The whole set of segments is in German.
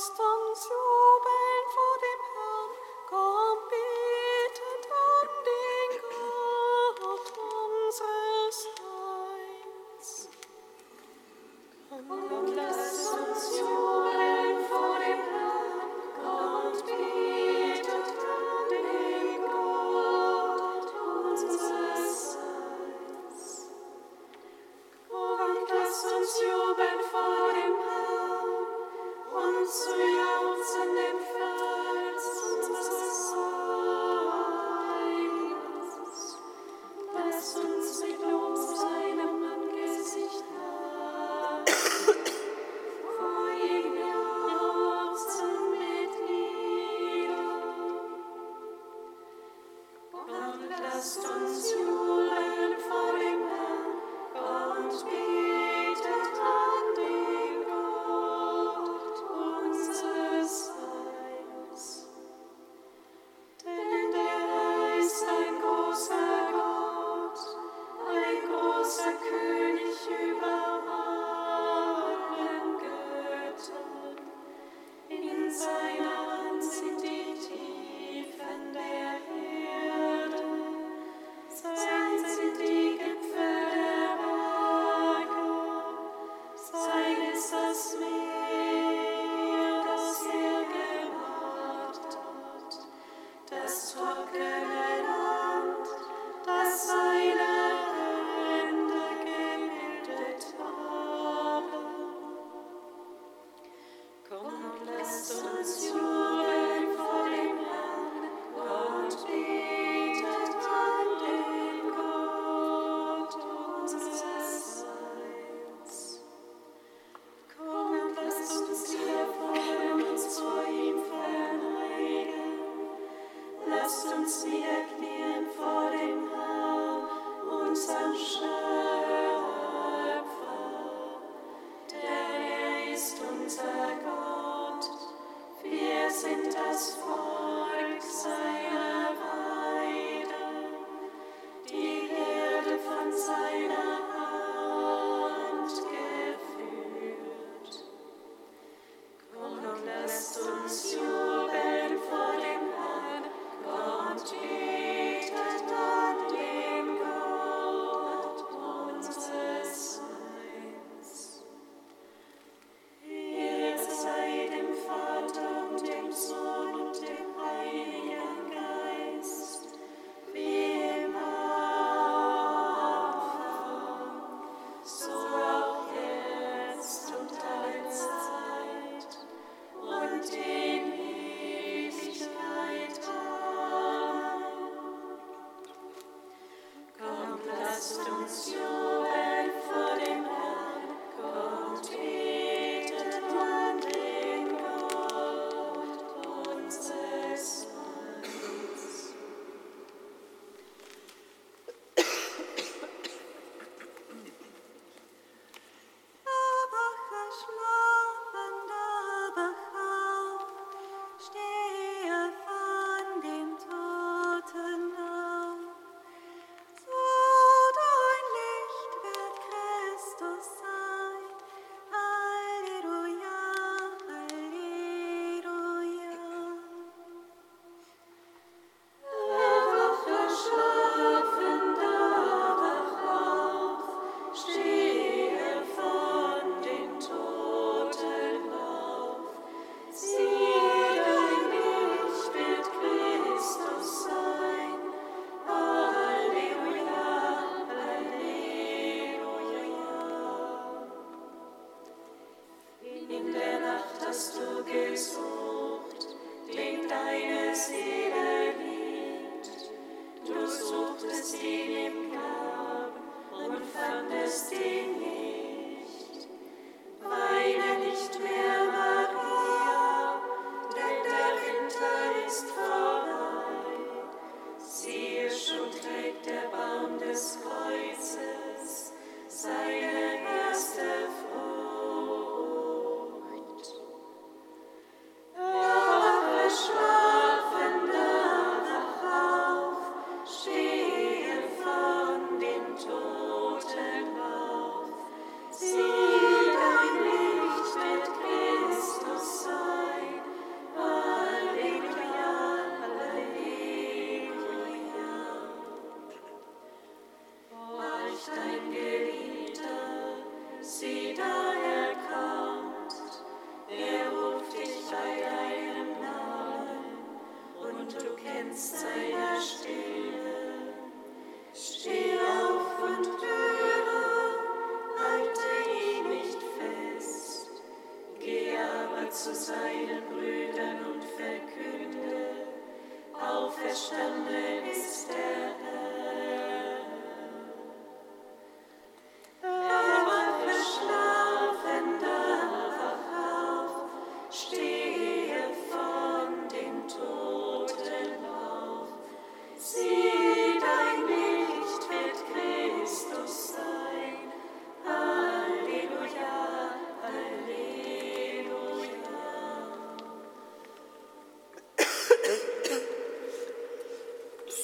unser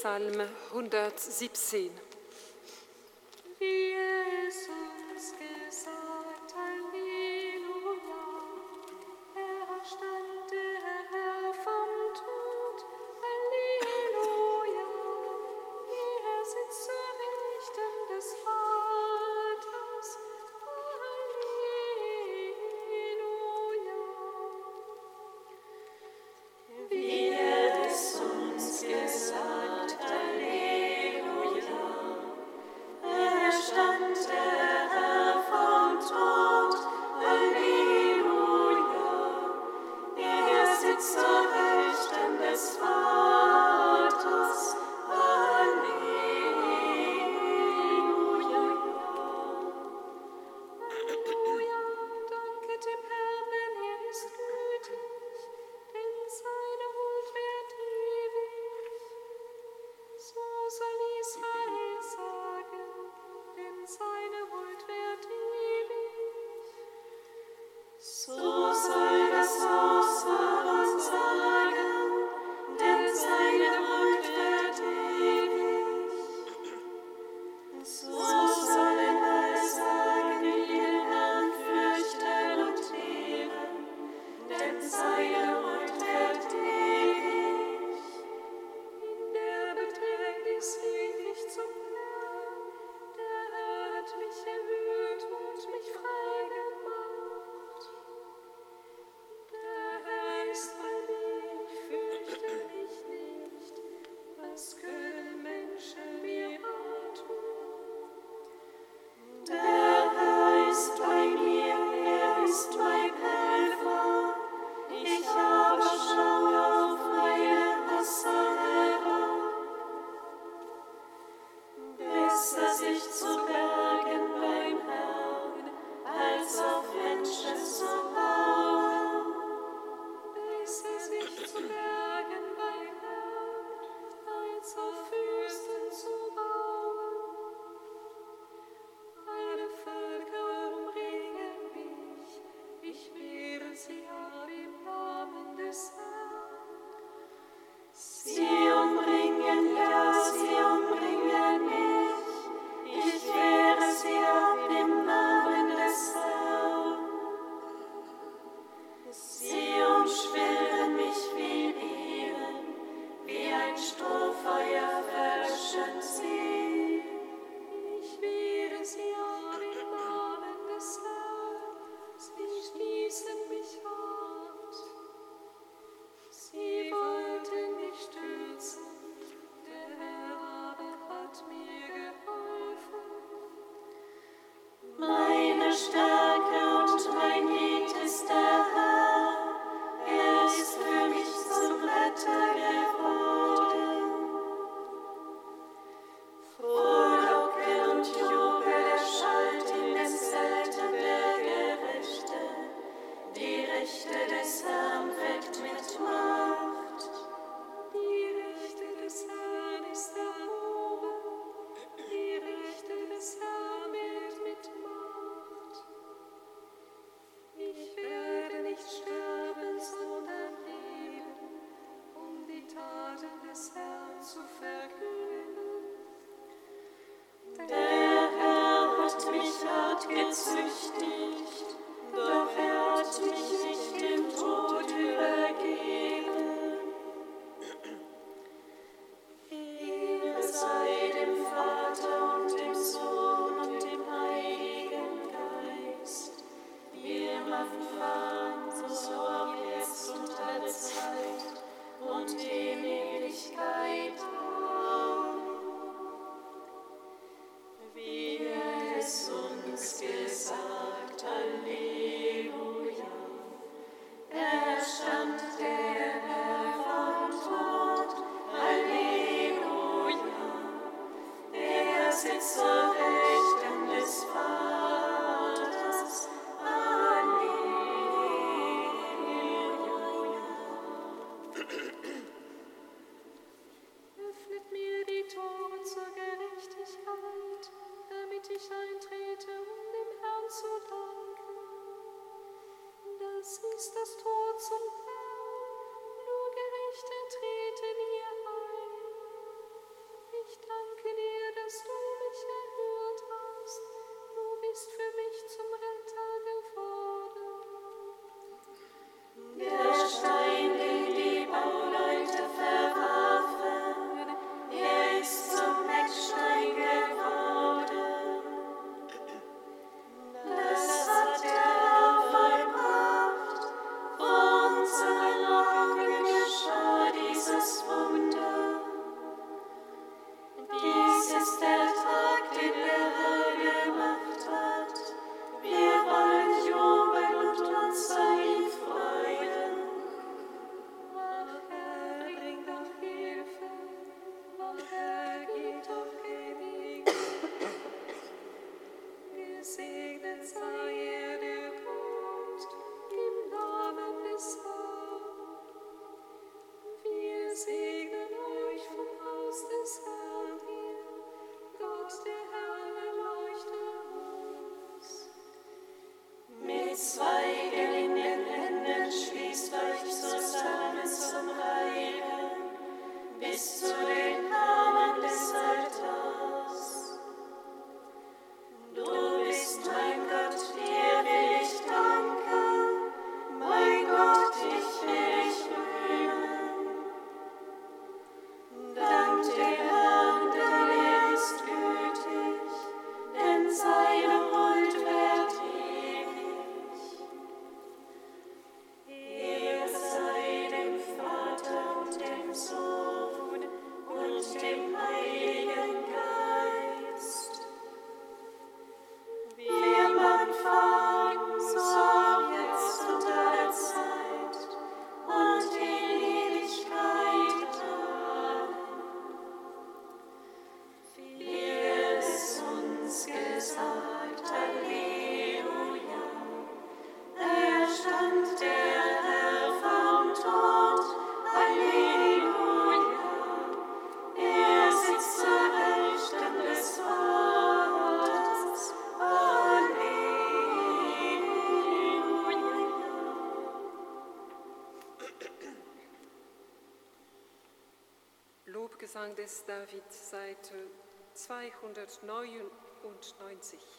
Psalm 117. Des David, Seite 299.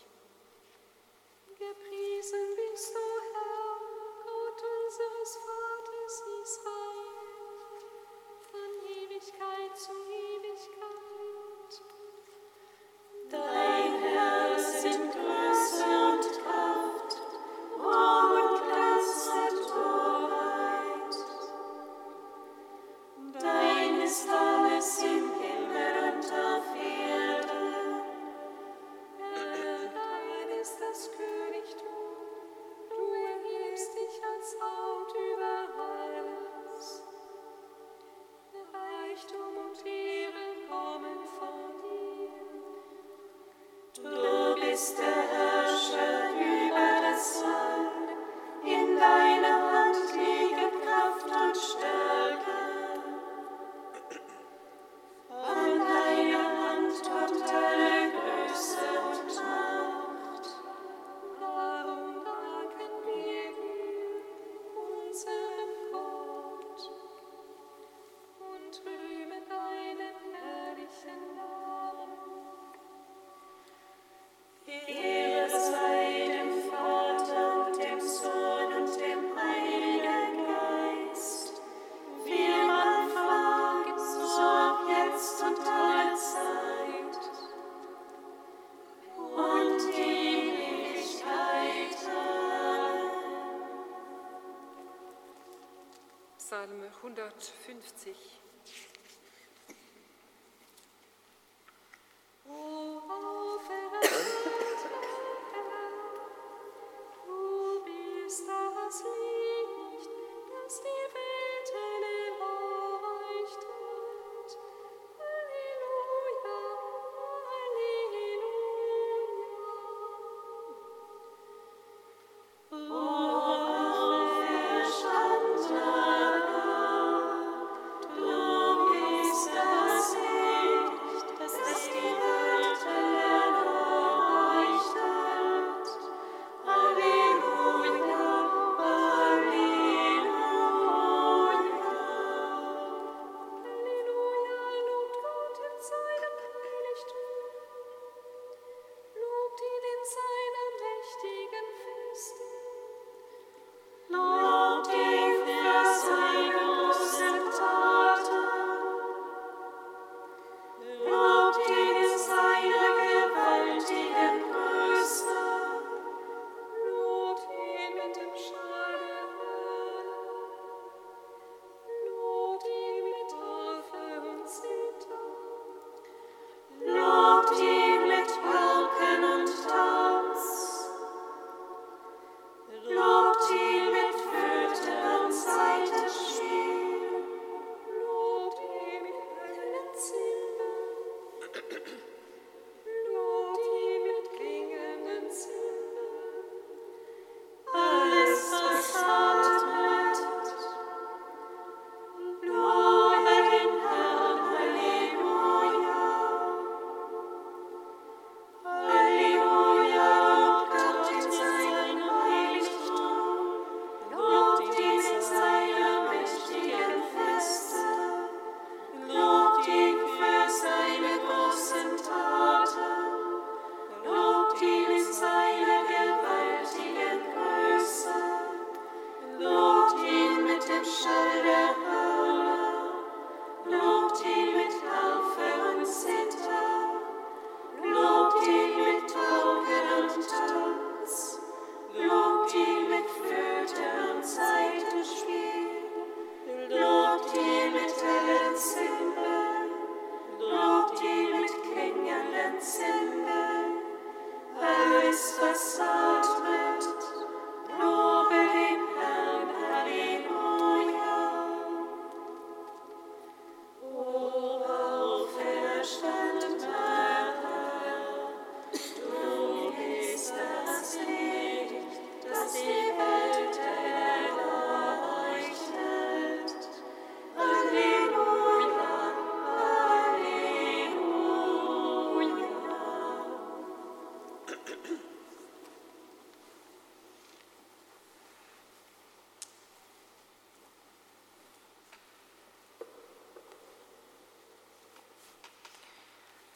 150.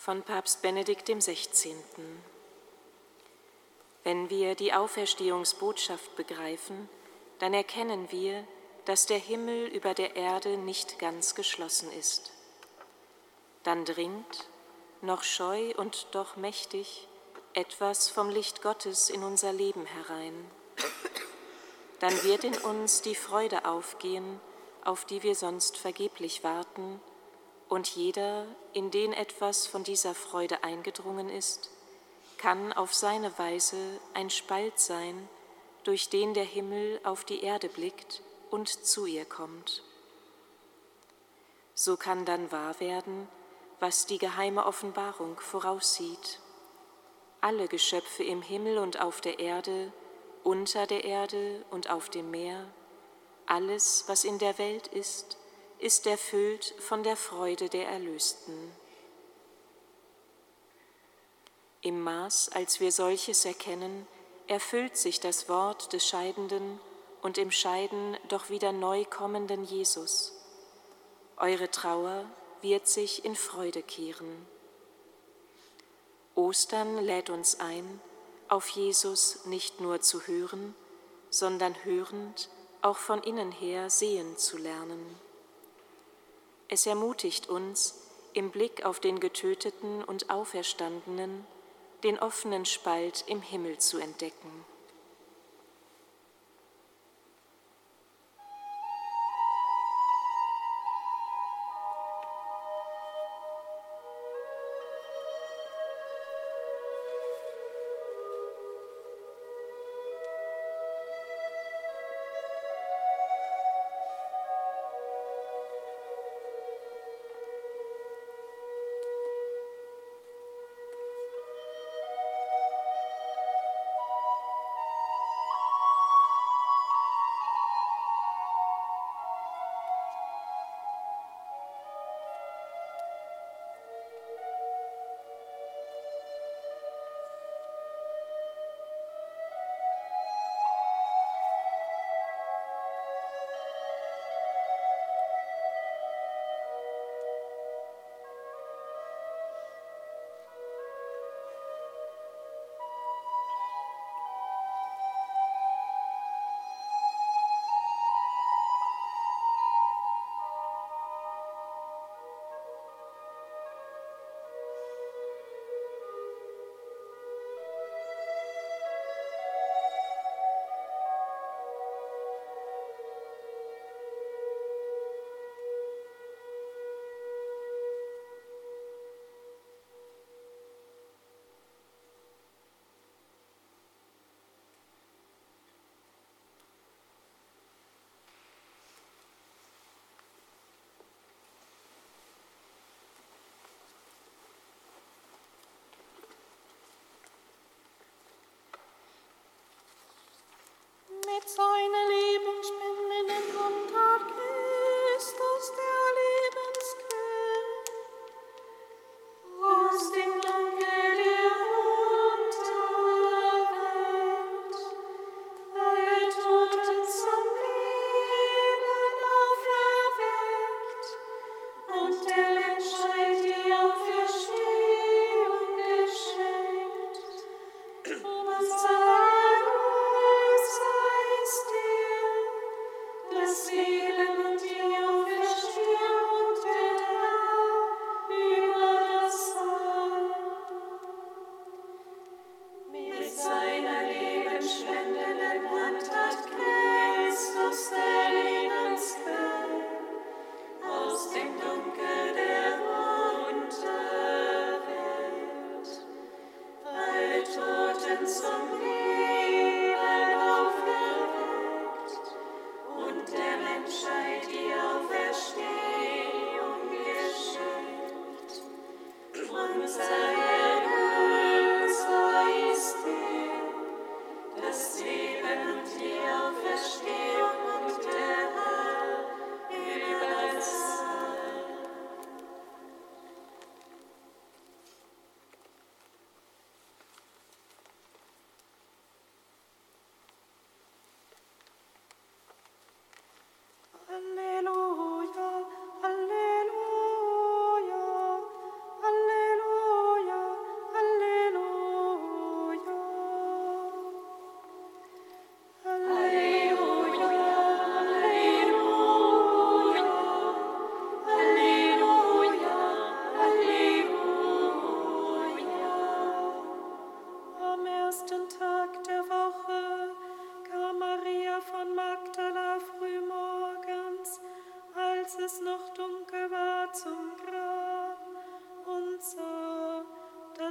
von Papst Benedikt XVI. Wenn wir die Auferstehungsbotschaft begreifen, dann erkennen wir, dass der Himmel über der Erde nicht ganz geschlossen ist. Dann dringt, noch scheu und doch mächtig, etwas vom Licht Gottes in unser Leben herein. Dann wird in uns die Freude aufgehen, auf die wir sonst vergeblich warten, und jeder, in den etwas von dieser Freude eingedrungen ist, kann auf seine Weise ein Spalt sein, durch den der Himmel auf die Erde blickt und zu ihr kommt. So kann dann wahr werden, was die geheime Offenbarung voraussieht. Alle Geschöpfe im Himmel und auf der Erde, unter der Erde und auf dem Meer, alles, was in der Welt ist, ist erfüllt von der Freude der Erlösten. Im Maß, als wir solches erkennen, erfüllt sich das Wort des Scheidenden und im Scheiden doch wieder neu kommenden Jesus. Eure Trauer wird sich in Freude kehren. Ostern lädt uns ein, auf Jesus nicht nur zu hören, sondern hörend auch von innen her sehen zu lernen. Es ermutigt uns, im Blick auf den Getöteten und Auferstandenen den offenen Spalt im Himmel zu entdecken.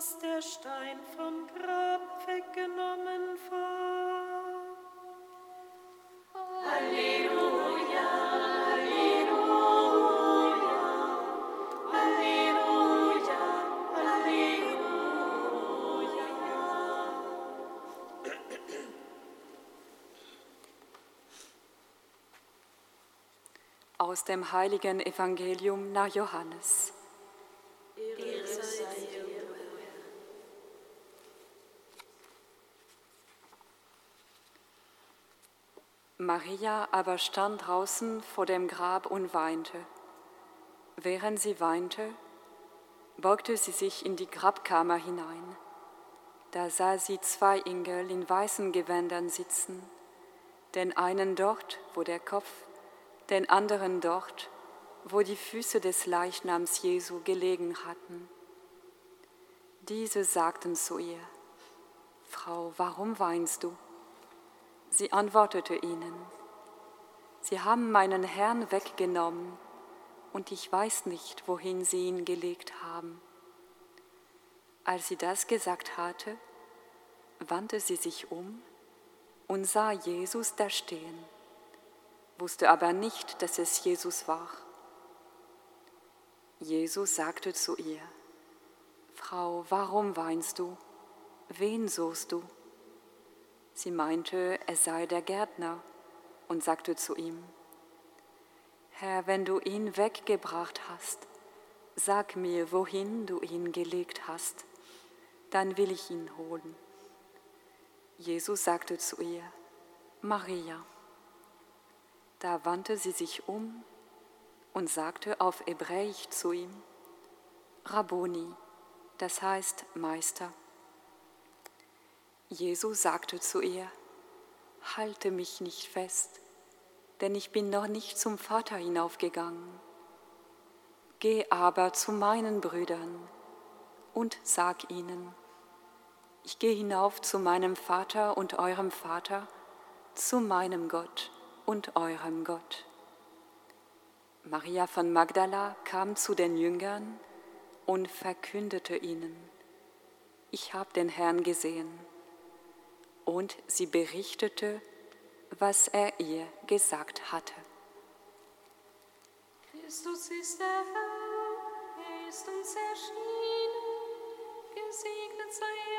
Dass der Stein vom Grab weggenommen war. Aus dem heiligen Evangelium nach Johannes. Maria aber stand draußen vor dem Grab und weinte. Während sie weinte, beugte sie sich in die Grabkammer hinein. Da sah sie zwei Engel in weißen Gewändern sitzen, den einen dort, wo der Kopf, den anderen dort, wo die Füße des Leichnams Jesu gelegen hatten. Diese sagten zu ihr, Frau, warum weinst du? Sie antwortete ihnen, Sie haben meinen Herrn weggenommen und ich weiß nicht, wohin sie ihn gelegt haben. Als sie das gesagt hatte, wandte sie sich um und sah Jesus da stehen, wusste aber nicht, dass es Jesus war. Jesus sagte zu ihr, Frau, warum weinst du? Wen suchst du? Sie meinte, es sei der Gärtner und sagte zu ihm, Herr, wenn du ihn weggebracht hast, sag mir, wohin du ihn gelegt hast, dann will ich ihn holen. Jesus sagte zu ihr, Maria. Da wandte sie sich um und sagte auf Hebräisch zu ihm, Rabboni, das heißt Meister. Jesus sagte zu ihr, Halte mich nicht fest, denn ich bin noch nicht zum Vater hinaufgegangen. Geh aber zu meinen Brüdern und sag ihnen, ich gehe hinauf zu meinem Vater und eurem Vater, zu meinem Gott und eurem Gott. Maria von Magdala kam zu den Jüngern und verkündete ihnen, ich habe den Herrn gesehen und sie berichtete, was er ihr gesagt hatte. Christus ist der Herr, er ist uns erschienen. Gesegnet sei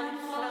and flow.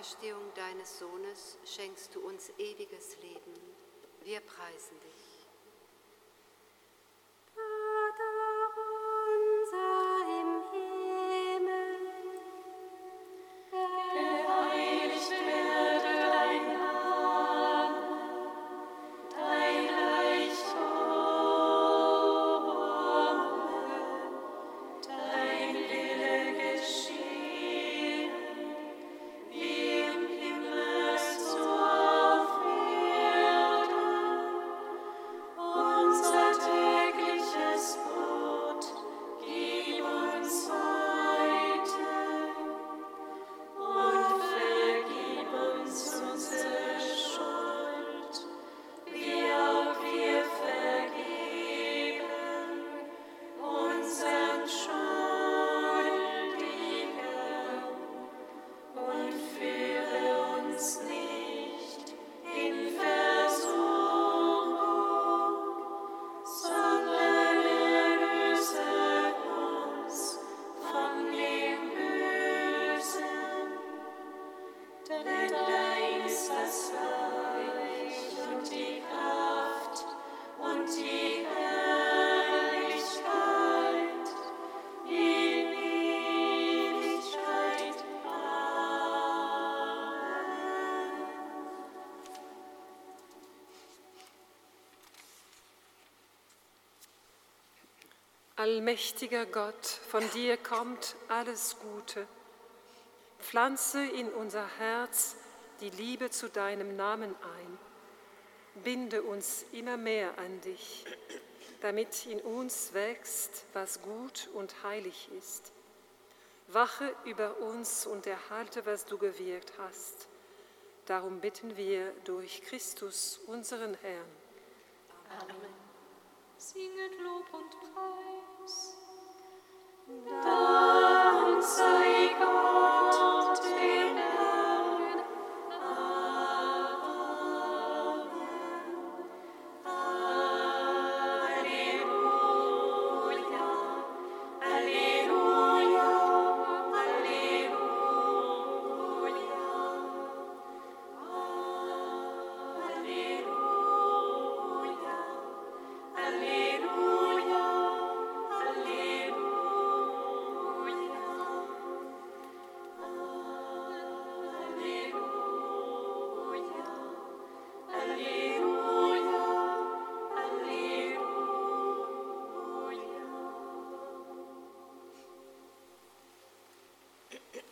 Auferstehung deines Sohnes schenkst du uns ewiges Leben. Wir preisen dich. Allmächtiger Gott, von dir kommt alles Gute. Pflanze in unser Herz die Liebe zu deinem Namen ein. Binde uns immer mehr an dich, damit in uns wächst, was gut und heilig ist. Wache über uns und erhalte, was du gewirkt hast. Darum bitten wir durch Christus, unseren Herrn. singet Lob und Preis. Dank sei Gott.